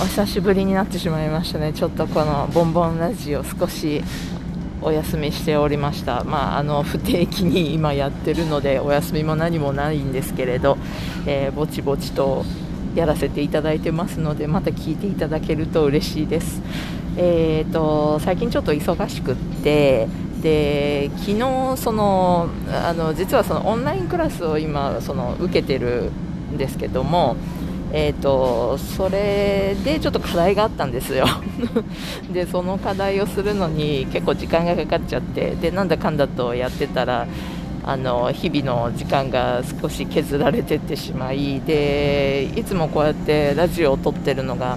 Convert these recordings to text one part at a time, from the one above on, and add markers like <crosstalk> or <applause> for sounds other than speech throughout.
お久しぶりになってしまいましたね。ちょっとこのボンボンラジオ少しお休みしておりました。まああの不定期に今やってるのでお休みも何もないんですけれど、えーぼちぼちとやらせていただいてますのでまた聞いていただけると嬉しいです。えー、と最近ちょっと忙しくってで昨日そのあの実はそのオンラインクラスを今その受けてるんですけどもえー、とそれでちょっと課題があったんですよ。<laughs> でその課題をするのに結構時間がかかっちゃってでなんだかんだとやってたらあの日々の時間が少し削られてってしまいでいつもこうやってラジオを撮ってるのが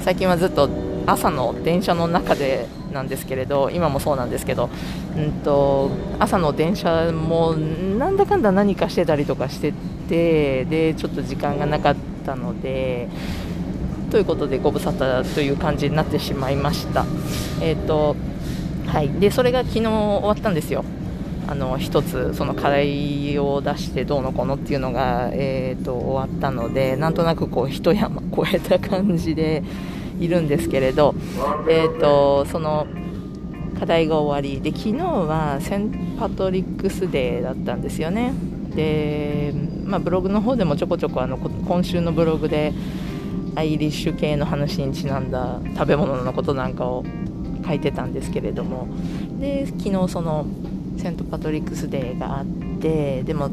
最近はずっと朝の電車の中でなんですけれど今もそうなんですけど、うん、と朝の電車もなんだかんだ何かしてたりとかしててでちょっと時間がなかったたのでということでご無沙汰という感じになってしまいました。えーとはい、でそれが昨日終わったんですよ。あの一つその課題を出してどうのこうのっていうのが、えー、と終わったのでなんとなくこう一山越えた感じでいるんですけれど、えー、とその課題が終わりで昨日はセントパトリックスデーだったんですよねで、まあ、ブログの方でもちょこちょこあの今週のブログでアイリッシュ系の話にちなんだ食べ物のことなんかを書いてたんですけれども。で昨日そのセントパトリックスデーがあってでも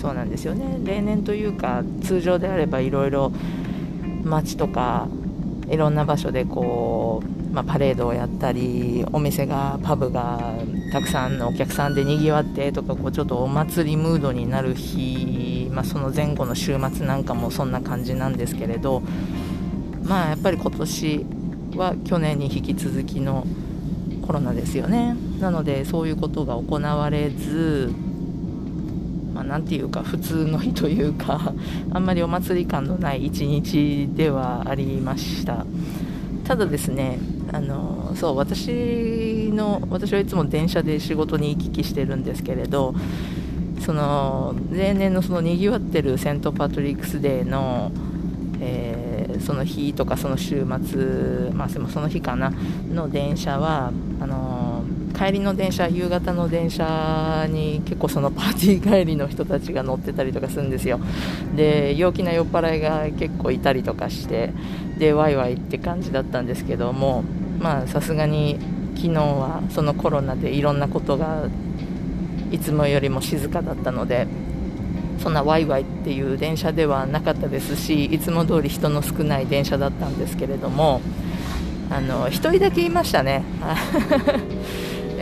そうなんですよね。例年というか通常であればいろいろ街とかいろんな場所でこう、まあ、パレードをやったりお店がパブがたくさんのお客さんでにぎわってとかこうちょっとお祭りムードになる日、まあ、その前後の週末なんかもそんな感じなんですけれどまあやっぱり今年は去年に引き続きのコロナですよね。なのでそういうことが行われずまあ、なんていうか普通の日というか <laughs> あんまりお祭り感のない一日ではありました。ただですねあのそう私の私はいつも電車で仕事に行き来してるんですけれどその例年のそのにぎわってるセント・パトリックス・デーの、えーその日とかその週末、まあ、その日かなの電車はあの帰りの電車夕方の電車に結構そのパーティー帰りの人たちが乗ってたりとかするんですよ。で陽気な酔っ払いが結構いたりとかしてでワイワイって感じだったんですけどもまあさすがに昨日はそのコロナでいろんなことがいつもよりも静かだったのでそんなワイワイっていう電車ではなかったですしいつも通り人の少ない電車だったんですけれどもあの1人だけいましたね。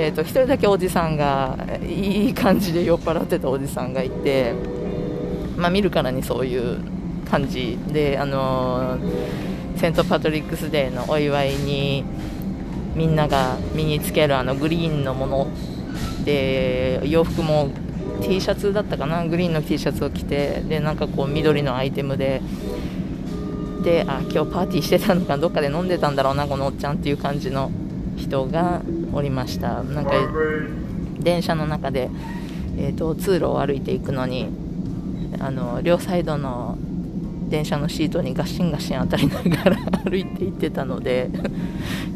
えーと1人だけおじさんがいい感じで酔っ払ってたおじさんがいて、まあ、見るからにそういう感じであのセント・パトリックス・デーのお祝いにみんなが身につけるあのグリーンのもので洋服も T シャツだったかな？グリーンの T シャツを着てでなんかこう緑のアイテムでであ今日パーティーしてたのかどっかで飲んでたんだろうなこのおっちゃんっていう感じの人がおりました。なんか電車の中で、えー、と通路を歩いていくのにあの両サイドの電車のシートにガシンガシン当たりながら <laughs> 歩いていってたので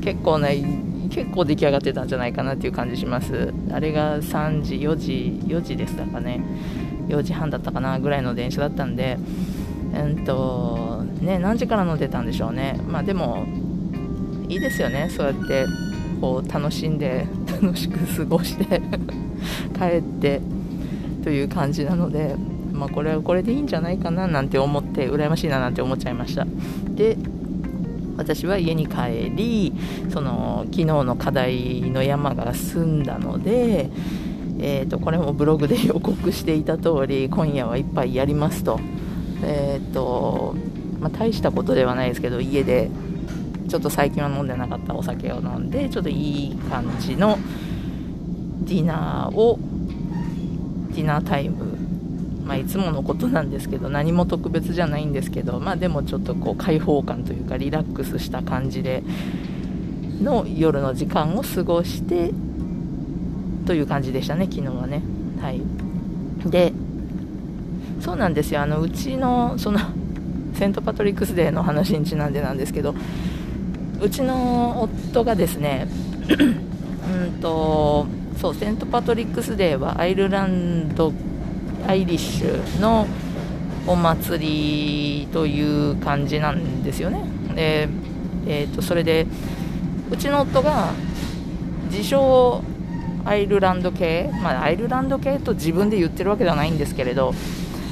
結構ね結構出来上がってたんじゃないかなっていう感じします。あれが3時4時4時でしたかね。4時半だったかなぐらいの電車だったんでうんとね何時から乗ってたんでしょうね。まあでもいいですよねそうやって。こう楽しんで <laughs> 楽しく過ごして <laughs> 帰ってという感じなのでまあこれはこれでいいんじゃないかななんて思って羨ましいななんて思っちゃいました。で私は家に帰りその昨日の課題の山が済んだので、えーと、これもブログで予告していた通り今夜はいっぱいやりますと,、えーとまあ、大したことではないですけど家でちょっと最近は飲んでなかったお酒を飲んでちょっといい感じのディナーをディナータイム。まあ、いつものことなんですけど何も特別じゃないんですけど、まあ、でもちょっとこう開放感というかリラックスした感じでの夜の時間を過ごしてという感じでしたね昨日はね。はい。でそうなんですよ。あのうちのそのセント・パトリックスデーの話にちなんでなんですけどうちの夫がですね <clears throat> うんとそうセント・パトリックスデーはアイルランドアイリッシュのお祭りという感じなんですよね。で、えーと、それでうちの夫が自称アイルランド系、まあ、アイルランド系と自分で言ってるわけではないんですけれど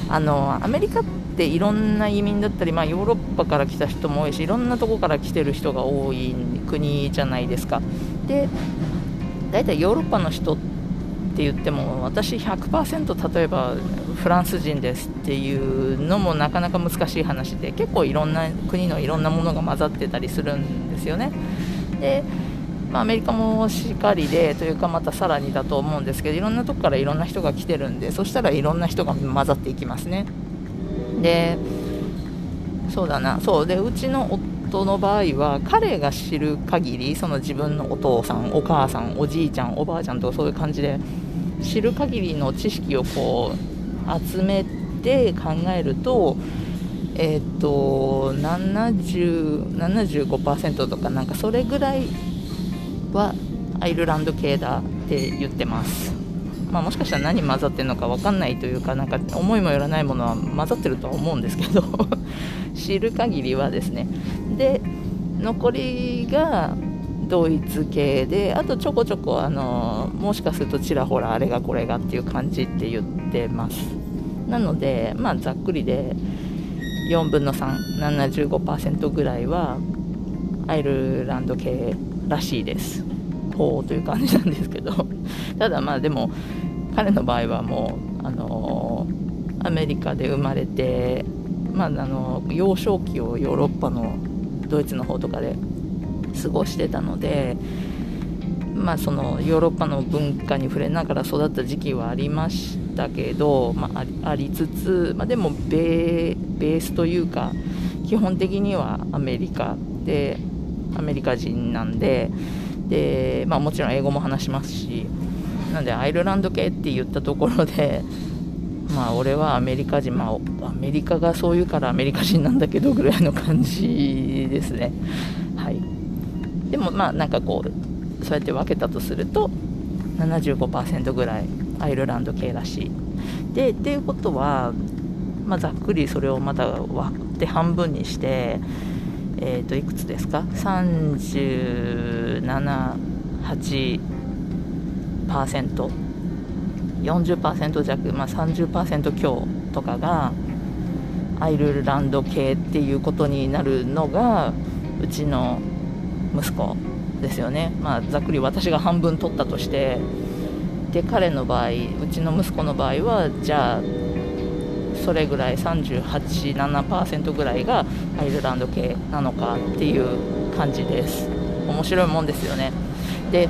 あのアメリカっていろんな移民だったり、まあ、ヨーロッパから来た人も多いしいろんなとこから来てる人が多い国じゃないですか。で大体ヨーロッパの人って言っても私100%例えばフランス人ですっていうのもなかなか難しい話で結構いろんな国のいろんなものが混ざってたりするんですよね。でまあ、アメリカもしっかりでというかまたさらにだと思うんですけどいろんなとこからいろんな人が来てるんでそしたらいろんな人が混ざっていきますね。でそうだな。そう。でうちの夫の場合は彼が知る限りその自分のお父さんお母さんおじいちゃんおばあちゃんとかそういう感じで知る限りの知識をこう集めて考えるとえっ、ー、と75%とかなんかそれぐらいはアイルランド系だって言ってます、まあ、もしかしたら何混ざってるのか分かんないというかなんか思いもよらないものは混ざってるとは思うんですけど <laughs> 知る限りはですね。で残りがドイツ系であとちょこちょこあのもしかするとちらほらあれがこれがっていう感じって言ってます。なのでまあざっくりで4分の375%ぐらいはアイルランド系らしいです。ほうという感じなんですけど。<laughs> ただまあでも彼の場合はもうあのアメリカで生まれてまあ、あの幼少期をヨーロッパのドイツの方とかで過ごしてたので、まあ、そのヨーロッパの文化に触れながら育った時期はありましたけど、まあ、ありつつ、まあ、でもベースというか基本的にはアメリカでアメリカ人なんでで、まあ、もちろん英語も話しますしなんでアイルランド系って言ったところで <laughs> まあ俺はアメリカ人、まあ、アメリカがそう言うからアメリカ人なんだけどぐらいの感じですね。はい。でもまあなんかこうそうやって分けたとすると75%ぐらいアイルランド系らしい。でっていうことは、まあ、ざっくりそれをまた割って半分にしてえー、といくつですか？378% 40%弱、まあ、30%強とかがアイルランド系っていうことになるのがうちの息子ですよね、まあ、ざっくり私が半分取ったとしてで彼の場合うちの息子の場合はじゃあそれぐらい387%ぐらいがアイルランド系なのかっていう感じです。面白いもんですよね。で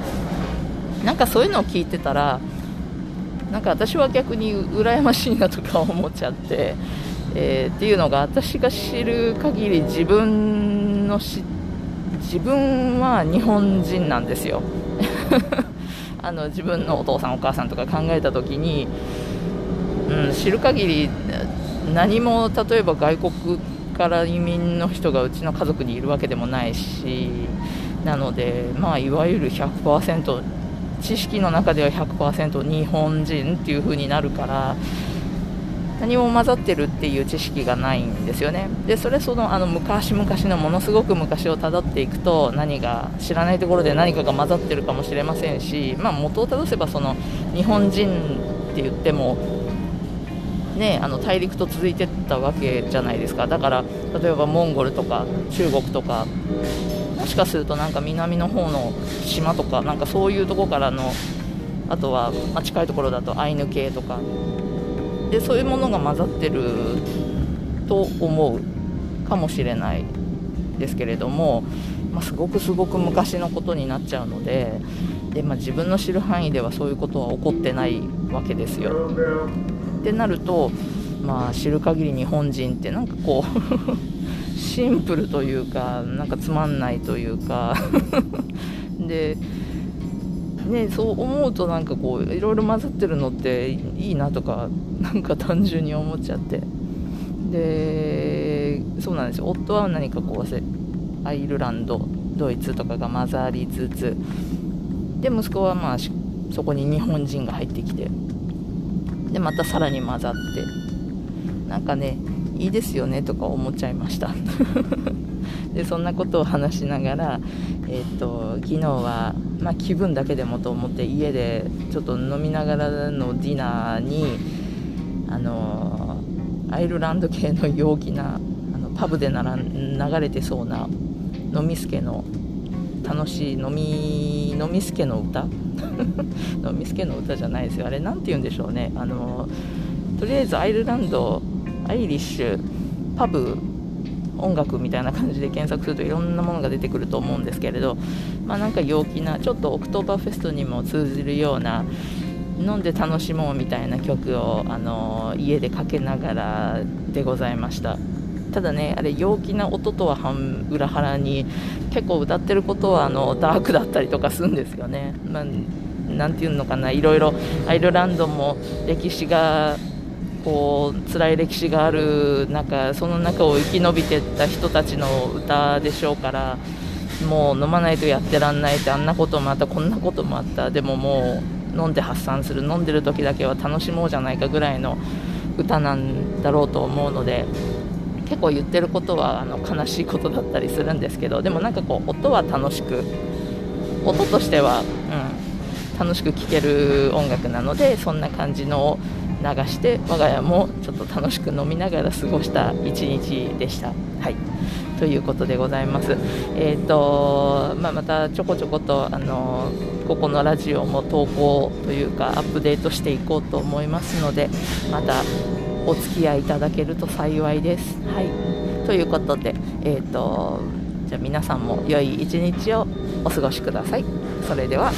なんかそういうのを聞いてたらなんか私は逆に羨ましいなとか思っちゃって、えー、っていうのが私が知る限り自分のし自分は日本人なんですよ。<laughs> あの自分のお父さんお母さんとか考えた時にうん、知る限り何も例えば外国から移民の人がうちの家族にいるわけでもないしなので、まあ、いわゆる100%知識の中では100%日本人っていう風になるから何も混ざってるっていう知識がないんですよね。でそれそのあの昔々のものすごく昔をたどっていくと何が知らないところで何かが混ざってるかもしれませんし、まあ、元をたどせばその日本人って言ってもね、あの大陸と続いてたわけじゃないですか。だから例えばモンゴルとか中国とかもしかするとなんか南の方の島とかなんかそういうとこからのあとは、ま、近いところだとアイヌ系とか。でそういうものが混ざってると思う。かもしれないですけれどもまあ、すごくすごく昔のことになっちゃうのでで、まあ、自分の知る範囲ではそういうことは起こってないわけですよ。ってなると、まあ、知る限り日本人ってなんかこう <laughs> シンプルというかなんかつまんないというか <laughs> でね、そう思うとなんかこういろいろ混ざってるのっていいなとかなんか単純に思っちゃって。でそうなんですよ。夫は何かこうアイルランドドイツとかが混ざりつつで息子はまあそこに日本人が入ってきて。でまたさらに混ざって。なんかねいいですよねとか思っちゃいました。<laughs> でそんなことを話しながら、えーと、昨日は、まあ、気分だけでもと思って家でちょっと飲みながらのディナーにあのアイルランド系の陽気なあのパブでなら流れてそうな飲みすけの楽しい飲み飲みすけの歌飲みすけの歌じゃないですよ。あれ何て言うんでしょうね。あのとりあえずアイルランドアイリッシュパブ音楽みたいな感じで検索するといろんなものが出てくると思うんですけれど、まあ、なんか陽気なちょっとオクトーバーフェストにも通じるような飲んで楽しもうみたいな曲をあの家でかけながらでございました。ただねあれ陽気な音とは半裏腹に結構歌ってることはあのダークだったりとかするんですよね、まあ、なんていうのかないろいろアイルランドも歴史がこう辛い歴史がある中その中を生き延びてった人たちの歌でしょうからもう飲まないとやってらんないってあんなこともあったこんなこともあった。でももう飲んで発散する飲んでる時だけは楽しもうじゃないかぐらいの歌なんだろうと思うので結構言ってることはあの悲しいことだったりするんですけどでもなんかこう音は楽しく音としては、うん、楽しく聴ける音楽なのでそんな感じのを流して我が家もちょっと楽しく飲みながら過ごした一日でした。はいということでございます。えーとまあ、またちょこちょことあのここのラジオも投稿というかアップデートしていこうと思いますのでまたお付き合いいただけると幸いです。はいということで、えーとじゃあ皆さんも良い一日をお過ごしください。それでは